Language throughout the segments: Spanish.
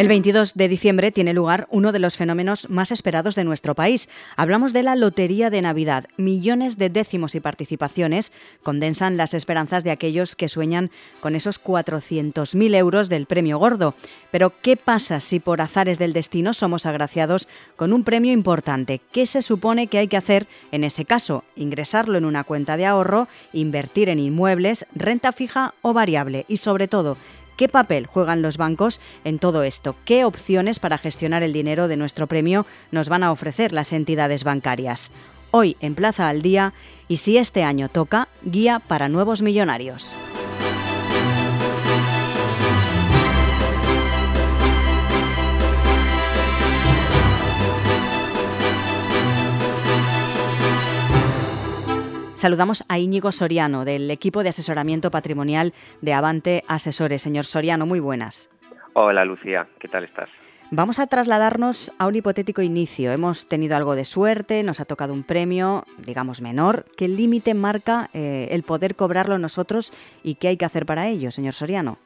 El 22 de diciembre tiene lugar uno de los fenómenos más esperados de nuestro país. Hablamos de la Lotería de Navidad. Millones de décimos y participaciones condensan las esperanzas de aquellos que sueñan con esos 400.000 euros del premio gordo. Pero, ¿qué pasa si por azares del destino somos agraciados con un premio importante? ¿Qué se supone que hay que hacer en ese caso? Ingresarlo en una cuenta de ahorro, invertir en inmuebles, renta fija o variable y, sobre todo, ¿Qué papel juegan los bancos en todo esto? ¿Qué opciones para gestionar el dinero de nuestro premio nos van a ofrecer las entidades bancarias? Hoy en Plaza al Día y si este año toca, guía para nuevos millonarios. Saludamos a Íñigo Soriano, del equipo de asesoramiento patrimonial de Avante Asesores. Señor Soriano, muy buenas. Hola Lucía, ¿qué tal estás? Vamos a trasladarnos a un hipotético inicio. Hemos tenido algo de suerte, nos ha tocado un premio, digamos, menor. ¿Qué límite marca eh, el poder cobrarlo nosotros y qué hay que hacer para ello, señor Soriano?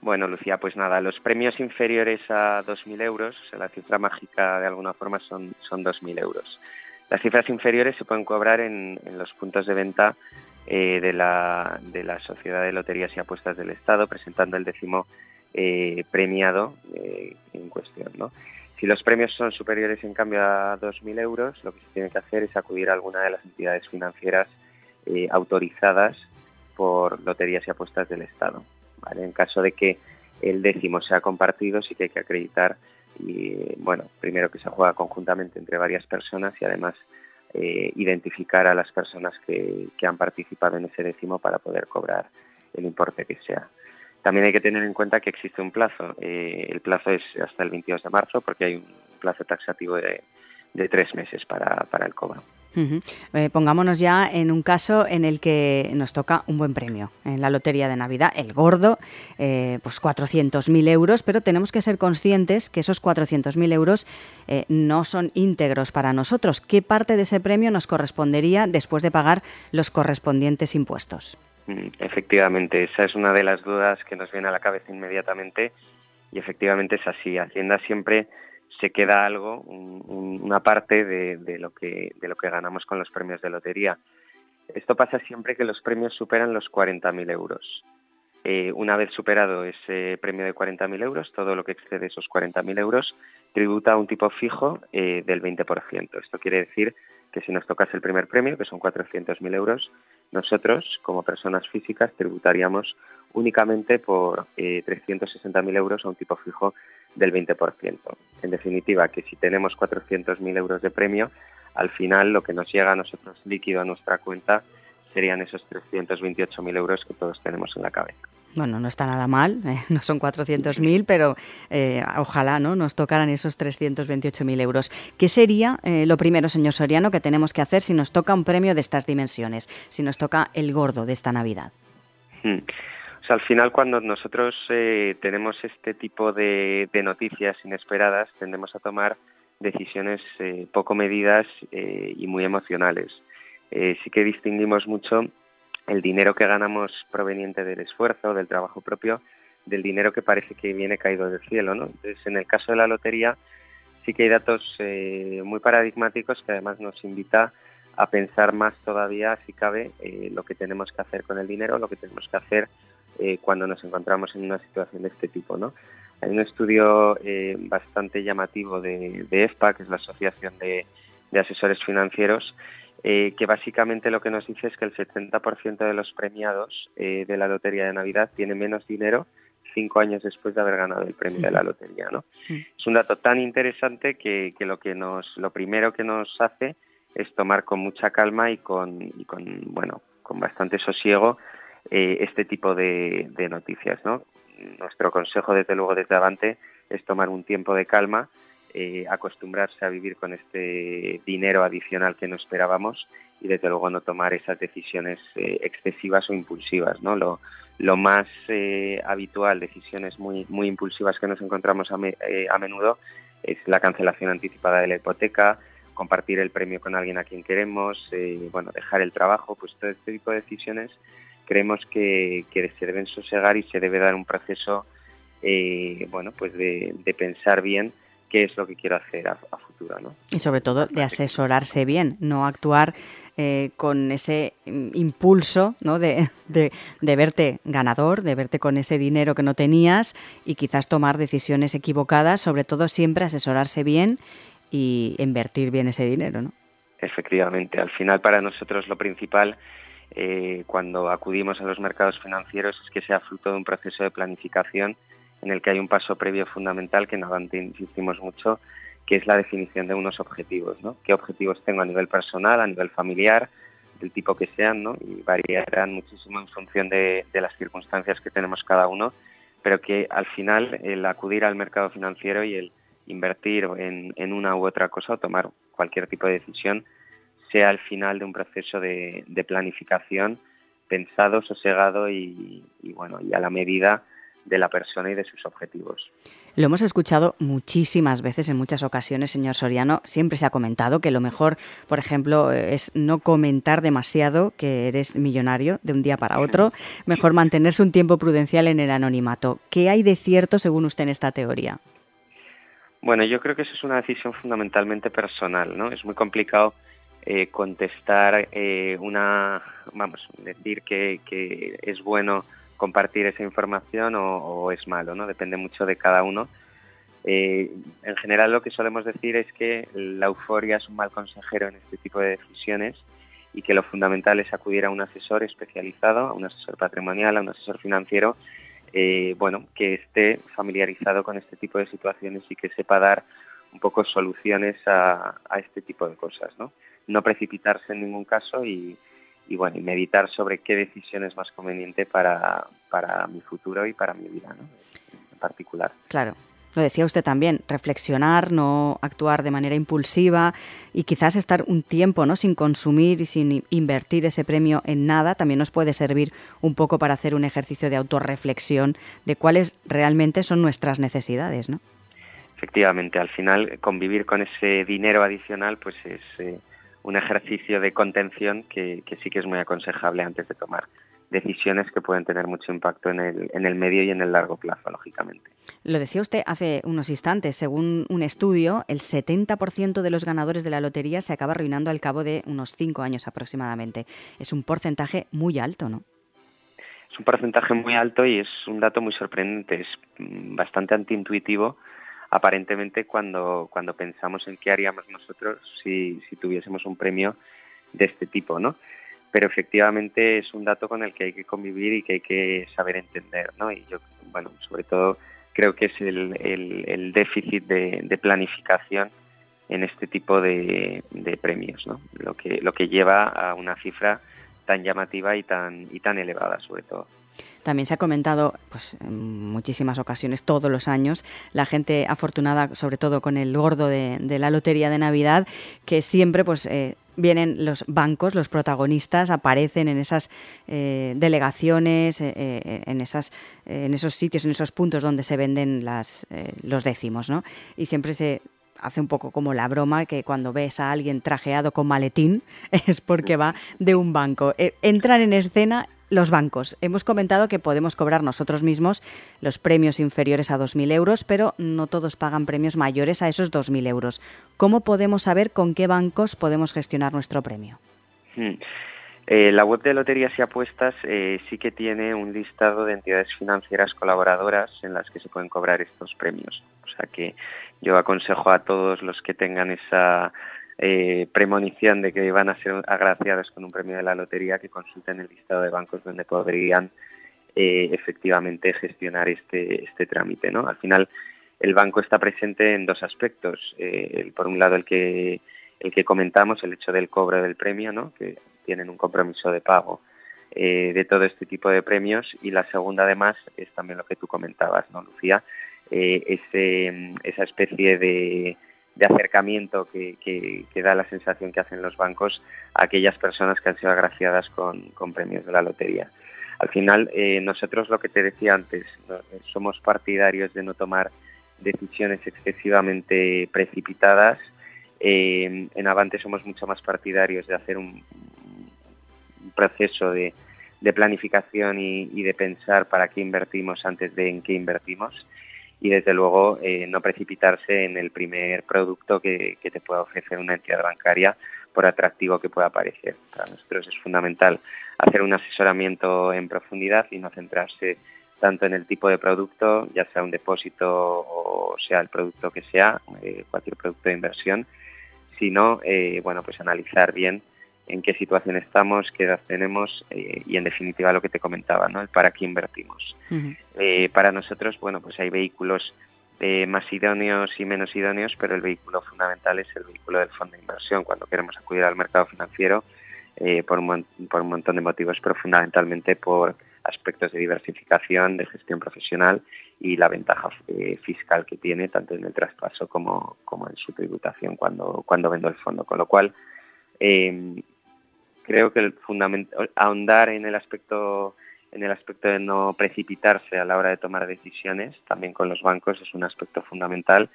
Bueno, Lucía, pues nada, los premios inferiores a 2.000 euros, la cifra mágica de alguna forma son, son 2.000 euros. Las cifras inferiores se pueden cobrar en, los puntos de venta eh, de, la, Sociedad de Loterías y Apuestas del Estado, presentando el décimo eh, premiado eh, en cuestión. Si los premios son superiores en cambio a 2.000 euros, lo que se tiene que hacer es acudir a alguna de las entidades financieras autorizadas por Loterías y Apuestas del Estado. En caso de que el décimo sea compartido, sí que hay que acreditar y bueno, primero que se juega conjuntamente entre varias personas y además eh, identificar a las personas que, han participado en ese décimo para poder cobrar el importe que sea. También hay que tener en cuenta que existe un plazo. Eh, el plazo es hasta el 22 de marzo porque hay un plazo taxativo de, tres meses para el cobro. Eh, pongámonos ya en un caso en el que nos toca un buen premio en la lotería de Navidad, el gordo, eh, pues 400.000 euros, pero tenemos que ser conscientes que esos 400.000 euros eh, no son íntegros para nosotros. ¿Qué parte de ese premio nos correspondería después de pagar los correspondientes impuestos? Mm, efectivamente, esa es una de las dudas que nos viene a la cabeza inmediatamente y efectivamente es así. Hacienda siempre se queda algo, una parte de, lo que, de lo que ganamos con los premios de lotería. Esto pasa siempre que los premios superan los 40.000 euros. Eh, una vez superado ese premio de 40.000 euros, todo lo que excede esos 40.000 euros tributa a un tipo fijo eh, del 20%. Esto quiere decir que si nos tocase el primer premio, que son 400.000 euros, nosotros, como personas físicas, tributaríamos únicamente por eh, 360.000 euros a un tipo fijo del 20%. En definitiva, que si tenemos 400.000 euros de premio, al final lo que nos llega a nosotros líquido a nuestra cuenta serían esos 328.000 euros que todos tenemos en la cabeza. Bueno, no está nada mal, ¿eh? no son 400.000, pero eh, ojalá ¿no? nos tocaran esos 328.000 euros. ¿Qué sería eh, lo primero, señor Soriano, que tenemos que hacer si nos toca un premio de estas dimensiones, si nos toca el gordo de esta Navidad? Hmm al final cuando nosotros eh, tenemos este tipo de, noticias inesperadas tendemos a tomar decisiones eh, poco medidas eh, y muy emocionales. sí que distinguimos mucho el dinero que ganamos proveniente del esfuerzo, del trabajo propio, del dinero que parece que viene caído del cielo. Entonces, en el caso de la lotería, sí que hay datos muy paradigmáticos que además nos invita a pensar más todavía, si cabe, lo que tenemos que hacer con el dinero, lo que tenemos que hacer eh, cuando nos encontramos en una situación de este tipo. ¿no? Hay un estudio eh, bastante llamativo de, EFPA, que es la Asociación de, Asesores Financieros, eh, que básicamente lo que nos dice es que el 70% de los premiados de la Lotería de Navidad tiene menos dinero cinco años después de haber ganado el premio de la lotería. ¿no? Es un dato tan interesante que, lo que nos, lo primero que nos hace es tomar con mucha calma y con, y con bueno, con bastante sosiego eh, este tipo de, noticias. ¿no? Nuestro consejo, desde luego, desde Avante, es tomar un tiempo de calma, eh, acostumbrarse a vivir con este dinero adicional que no esperábamos y, desde luego, no tomar esas decisiones eh, excesivas o impulsivas. Lo, más habitual, decisiones muy, muy impulsivas que nos encontramos a, a menudo, es la cancelación anticipada de la hipoteca, compartir el premio con alguien a quien queremos, bueno, dejar el trabajo, pues todo este tipo de decisiones creemos que, se deben sosegar y se debe dar un proceso eh, bueno, pues de, pensar bien qué es lo que quiero hacer a, futuro. ¿no? Y sobre todo de asesorarse bien, no actuar eh, con ese impulso ¿no? de, de, de, verte ganador, de verte con ese dinero que no tenías y quizás tomar decisiones equivocadas, sobre todo siempre asesorarse bien y invertir bien ese dinero. ¿no? Efectivamente, al final para nosotros lo principal eh, cuando acudimos a los mercados financieros es que sea fruto de un proceso de planificación en el que hay un paso previo fundamental que en Avante insistimos mucho, que es la definición de unos objetivos. ¿no? ¿Qué objetivos tengo a nivel personal, a nivel familiar, del tipo que sean, ¿no? y variarán muchísimo en función de, las circunstancias que tenemos cada uno, pero que al final el acudir al mercado financiero y el invertir en, en una u otra cosa o tomar cualquier tipo de decisión sea el final de un proceso de, planificación pensado, sosegado y, bueno, y a la medida de la persona y de sus objetivos. Lo hemos escuchado muchísimas veces, en muchas ocasiones, señor Soriano. Siempre se ha comentado que lo mejor, por ejemplo, es no comentar demasiado que eres millonario de un día para otro. Mejor mantenerse un tiempo prudencial en el anonimato. ¿Qué hay de cierto según usted en esta teoría? Bueno, yo creo que eso es una decisión fundamentalmente personal, ¿no? Es muy complicado eh, contestar eh, una, vamos, decir que, es bueno compartir esa información o, es malo, ¿no? Depende mucho de cada uno. Eh, en general lo que solemos decir es que la euforia es un mal consejero en este tipo de decisiones y que lo fundamental es acudir a un asesor especializado, a un asesor patrimonial, a un asesor financiero, bueno, que esté familiarizado con este tipo de situaciones y que sepa dar un poco soluciones a, a este tipo de cosas, ¿no? no precipitarse en ningún caso y, bueno, y meditar sobre qué decisión es más conveniente para, para mi futuro y para mi vida en particular. Claro. Lo decía usted también, reflexionar, no actuar de manera impulsiva y quizás estar un tiempo ¿no? sin consumir y sin invertir ese premio en nada también nos puede servir un poco para hacer un ejercicio de autorreflexión de cuáles realmente son nuestras necesidades, ¿no? Efectivamente, al final convivir con ese dinero adicional pues es, eh, un ejercicio de contención que, sí que es muy aconsejable antes de tomar decisiones que pueden tener mucho impacto en el, en el medio y en el largo plazo, lógicamente. Lo decía usted hace unos instantes, según un estudio, el 70% de los ganadores de la lotería se acaba arruinando al cabo de unos cinco años aproximadamente. Es un porcentaje muy alto, ¿no? Es un porcentaje muy alto y es un dato muy sorprendente, es mm, bastante antiintuitivo aparentemente cuando, cuando pensamos en qué haríamos nosotros si, si tuviésemos un premio de este tipo, ¿no? Pero efectivamente es un dato con el que hay que convivir y que hay que saber entender, ¿no? Y yo, bueno, sobre todo creo que es el, el, déficit de, planificación en este tipo de, de, premios, ¿no? Lo que, lo que lleva a una cifra tan llamativa y tan, y tan elevada, sobre todo. También se ha comentado pues, en muchísimas ocasiones, todos los años, la gente afortunada, sobre todo con el gordo de, la lotería de Navidad, que siempre pues, eh, vienen los bancos, los protagonistas, aparecen en esas eh, delegaciones, eh, en, esas, en esos sitios, en esos puntos donde se venden las, los décimos. ¿no? Y siempre se hace un poco como la broma que cuando ves a alguien trajeado con maletín es porque va de un banco. entran en escena los bancos. Hemos comentado que podemos cobrar nosotros mismos los premios inferiores a 2.000 euros, pero no todos pagan premios mayores a esos 2.000 euros. ¿Cómo podemos saber con qué bancos podemos gestionar nuestro premio? Hmm. Eh, la web de Loterías y Apuestas eh, sí que tiene un listado de entidades financieras colaboradoras en las que se pueden cobrar estos premios. O sea que yo aconsejo a todos los que tengan esa eh, premonición de que van a ser agraciados con un premio de la lotería que consulten el listado de bancos donde podrían eh, efectivamente gestionar este, este trámite. ¿no? Al final, el banco está presente en dos aspectos. Eh, por un lado, el que, el que comentamos, el hecho del cobro del premio, ¿no? que tienen un compromiso de pago de todo este tipo de premios. Y la segunda, además, es también lo que tú comentabas, ¿no, Lucía? Ese, esa especie de de acercamiento que, da la sensación que hacen los bancos a aquellas personas que han sido agraciadas con, premios de la lotería. Al final, eh, nosotros lo que te decía antes, somos partidarios de no tomar decisiones excesivamente precipitadas. Eh, en Avante somos mucho más partidarios de hacer un, proceso de, de planificación y, de pensar para qué invertimos antes de en qué invertimos y desde luego eh, no precipitarse en el primer producto que, te pueda ofrecer una entidad bancaria por atractivo que pueda parecer. Para nosotros es fundamental hacer un asesoramiento en profundidad y no centrarse tanto en el tipo de producto, ya sea un depósito o sea el producto que sea, eh, cualquier producto de inversión, sino eh, bueno pues analizar bien en qué situación estamos, qué edad tenemos eh, y en definitiva lo que te comentaba, ¿no? El para qué invertimos. Eh, para nosotros, bueno, pues hay vehículos eh, más idóneos y menos idóneos, pero el vehículo fundamental es el vehículo del fondo de inversión cuando queremos acudir al mercado financiero por, un, por un montón de motivos, pero fundamentalmente por aspectos de diversificación, de gestión profesional y la ventaja fiscal que tiene tanto en el traspaso como, como en su tributación cuando, cuando vendo el fondo. Con lo cual, creo que el ahondar en el aspecto en el aspecto de no precipitarse a la hora de tomar decisiones, también con los bancos es un aspecto fundamental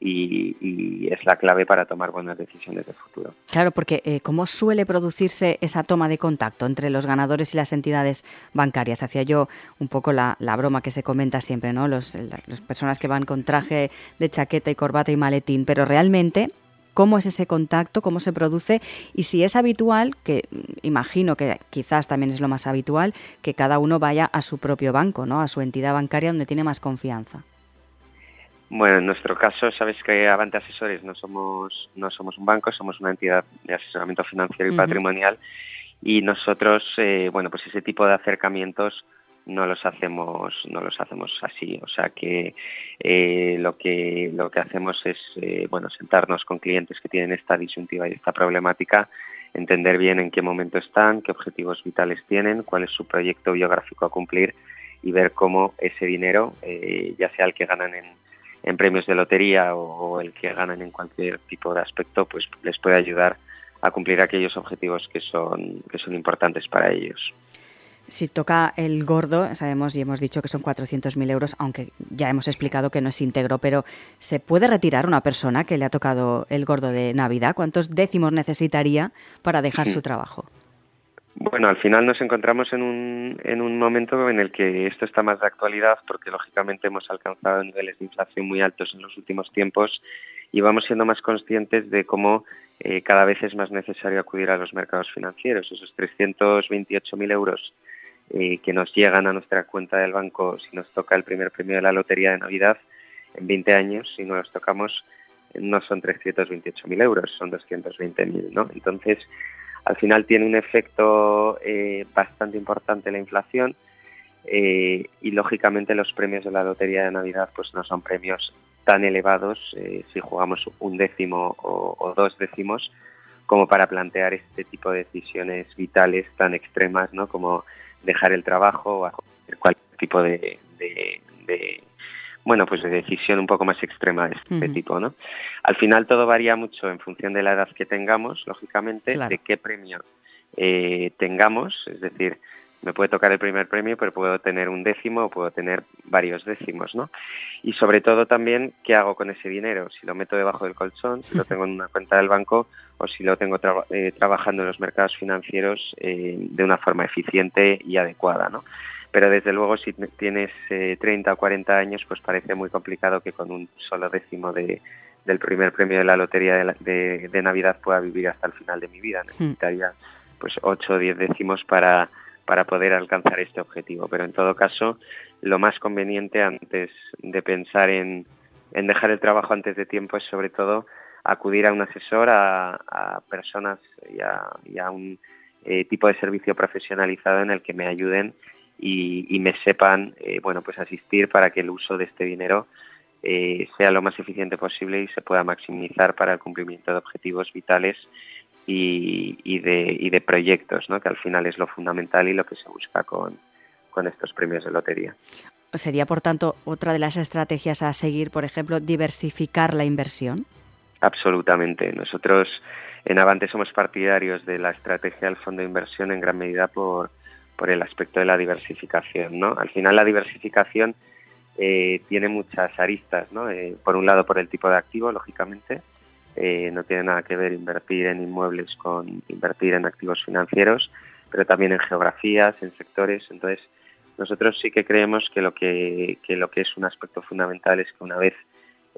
y, es la clave para tomar buenas decisiones de futuro. Claro, porque eh, ¿cómo suele producirse esa toma de contacto entre los ganadores y las entidades bancarias? Hacía yo un poco la, broma que se comenta siempre, ¿no? Los, personas que van con traje de chaqueta y corbata y maletín, pero realmente cómo es ese contacto, cómo se produce y si es habitual, que imagino que quizás también es lo más habitual, que cada uno vaya a su propio banco, ¿no? a su entidad bancaria donde tiene más confianza. Bueno, en nuestro caso, sabes que Avante Asesores no somos, no somos un banco, somos una entidad de asesoramiento financiero y patrimonial y nosotros, eh, bueno, pues ese tipo de acercamientos no los hacemos no los hacemos así. O sea que eh, lo que lo que hacemos es eh, bueno sentarnos con clientes que tienen esta disyuntiva y esta problemática entender bien en qué momento están qué objetivos vitales tienen cuál es su proyecto biográfico a cumplir y ver cómo ese dinero eh, ya sea el que ganan en, en premios de lotería o, el que ganan en cualquier tipo de aspecto pues les puede ayudar a cumplir aquellos objetivos que son que son importantes para ellos si toca el gordo, sabemos y hemos dicho que son 400.000 euros, aunque ya hemos explicado que no es íntegro, pero ¿se puede retirar una persona que le ha tocado el gordo de Navidad? ¿Cuántos décimos necesitaría para dejar su trabajo? Bueno, al final nos encontramos en un, en un momento en el que esto está más de actualidad porque lógicamente hemos alcanzado niveles de inflación muy altos en los últimos tiempos y vamos siendo más conscientes de cómo eh, cada vez es más necesario acudir a los mercados financieros. Esos 328.000 euros eh, que nos llegan a nuestra cuenta del banco si nos toca el primer premio de la lotería de Navidad en 20 años, si no los tocamos no son 328.000 euros, son 220.000, ¿no? Entonces, al final tiene un efecto eh, bastante importante la inflación eh, y lógicamente los premios de la lotería de Navidad pues no son premios tan elevados si jugamos un décimo o, o, dos décimos como para plantear este tipo de decisiones vitales tan extremas, ¿no? Como dejar el trabajo o hacer cualquier tipo de, bueno pues de decisión un poco más extrema de este tipo no al final todo varía mucho en función de la edad que tengamos lógicamente de qué premio eh, tengamos es decir me puede tocar el primer premio, pero puedo tener un décimo o puedo tener varios décimos, ¿no? Y sobre todo también, ¿qué hago con ese dinero? Si lo meto debajo del colchón, si lo tengo en una cuenta del banco o si lo tengo eh, trabajando en los mercados financieros eh, de una forma eficiente y adecuada, ¿no? Pero desde luego, si tienes 30 eh, o 40 años, pues parece muy complicado que con un solo décimo de, del primer premio de la lotería de, de, Navidad pueda vivir hasta el final de mi vida. Hmm. Necesitaría pues 8 o 10 décimos para para poder alcanzar este objetivo. Pero en todo caso, lo más conveniente antes de pensar en, dejar el trabajo antes de tiempo es sobre todo acudir a un asesor, a, personas y a, un eh, tipo de servicio profesionalizado en el que me ayuden y, me sepan eh, bueno pues asistir para que el uso de este dinero eh, sea lo más eficiente posible y se pueda maximizar para el cumplimiento de objetivos vitales y, de, proyectos, ¿no? que al final es lo fundamental y lo que se busca con, estos premios de lotería. ¿Sería, por tanto, otra de las estrategias a seguir, por ejemplo, diversificar la inversión? Absolutamente. Nosotros en Avante somos partidarios de la estrategia del fondo de inversión en gran medida por, por el aspecto de la diversificación. ¿no? Al final la diversificación eh, tiene muchas aristas. ¿no? Eh, por un lado, por el tipo de activo, lógicamente, eh, no tiene nada que ver invertir en inmuebles con invertir en activos financieros, pero también en geografías, en sectores. Entonces, nosotros sí que creemos que lo que, lo que es un aspecto fundamental es que una vez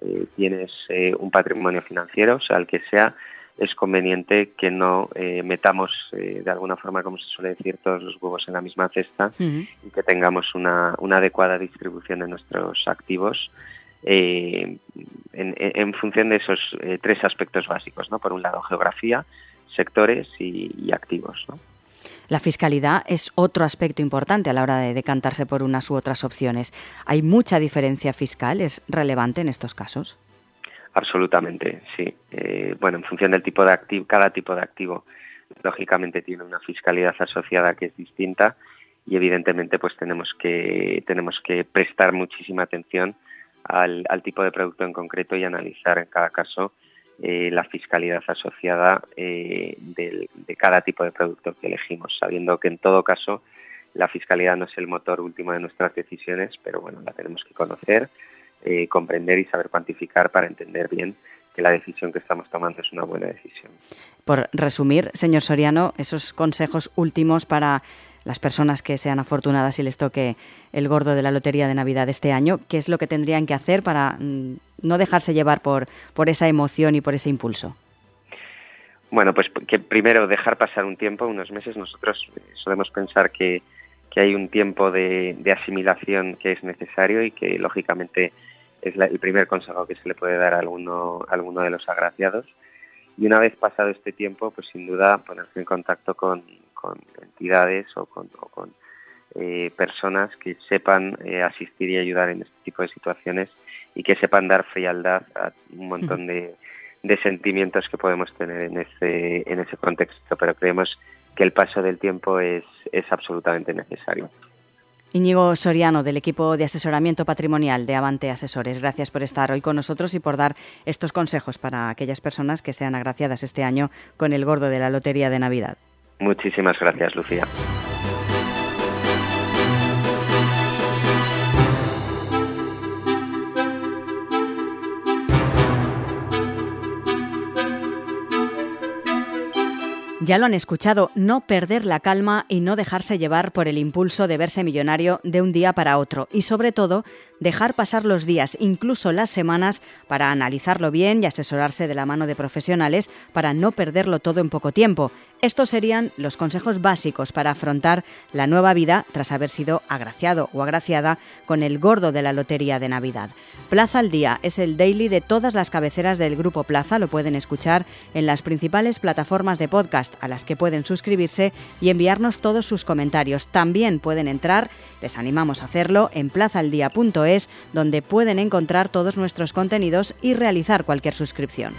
eh, tienes eh, un patrimonio financiero, sea el que sea, es conveniente que no eh, metamos de alguna forma, como se suele decir, todos los huevos en la misma cesta y que tengamos una, adecuada distribución de nuestros activos en, función de esos tres aspectos básicos, ¿no? Por un lado, geografía, sectores y, y activos, ¿no? La fiscalidad es otro aspecto importante a la hora de decantarse por unas u otras opciones. ¿Hay mucha diferencia fiscal? ¿Es relevante en estos casos? Absolutamente, sí. Eh, bueno, en función del tipo de activo, cada tipo de activo lógicamente tiene una fiscalidad asociada que es distinta y evidentemente pues tenemos que tenemos que prestar muchísima atención al, tipo de producto en concreto y analizar en cada caso eh, la fiscalidad asociada eh, de, cada tipo de producto que elegimos, sabiendo que en todo caso la fiscalidad no es el motor último de nuestras decisiones, pero bueno, la tenemos que conocer, eh, comprender y saber cuantificar para entender bien que la decisión que estamos tomando es una buena decisión. Por resumir, señor Soriano, esos consejos últimos para las personas que sean afortunadas y les toque el gordo de la Lotería de Navidad este año, ¿qué es lo que tendrían que hacer para mm, no dejarse llevar por, por esa emoción y por ese impulso? Bueno, pues que primero dejar pasar un tiempo, unos meses. Nosotros eh, solemos pensar que, hay un tiempo de, asimilación que es necesario y que lógicamente es el primer consejo que se le puede dar a alguno, a alguno de los agraciados. Y una vez pasado este tiempo, pues sin duda ponerse en contacto con, entidades o con, eh, personas que sepan eh, asistir y ayudar en este tipo de situaciones y que sepan dar frialdad a un montón de, sentimientos que podemos tener en ese, en ese contexto, pero creemos que el paso del tiempo es, es absolutamente necesario. Íñigo Soriano, del equipo de asesoramiento patrimonial de Avante Asesores, gracias por estar hoy con nosotros y por dar estos consejos para aquellas personas que sean agraciadas este año con el gordo de la Lotería de Navidad. Muchísimas gracias, Lucía. Ya lo han escuchado, no perder la calma y no dejarse llevar por el impulso de verse millonario de un día para otro. Y sobre todo, dejar pasar los días, incluso las semanas, para analizarlo bien y asesorarse de la mano de profesionales para no perderlo todo en poco tiempo. Estos serían los consejos básicos para afrontar la nueva vida tras haber sido agraciado o agraciada con el gordo de la Lotería de Navidad. Plaza al Día es el daily de todas las cabeceras del Grupo Plaza, lo pueden escuchar en las principales plataformas de podcast a las que pueden suscribirse y enviarnos todos sus comentarios. También pueden entrar, les animamos a hacerlo, en plazaldía.es, donde pueden encontrar todos nuestros contenidos y realizar cualquier suscripción.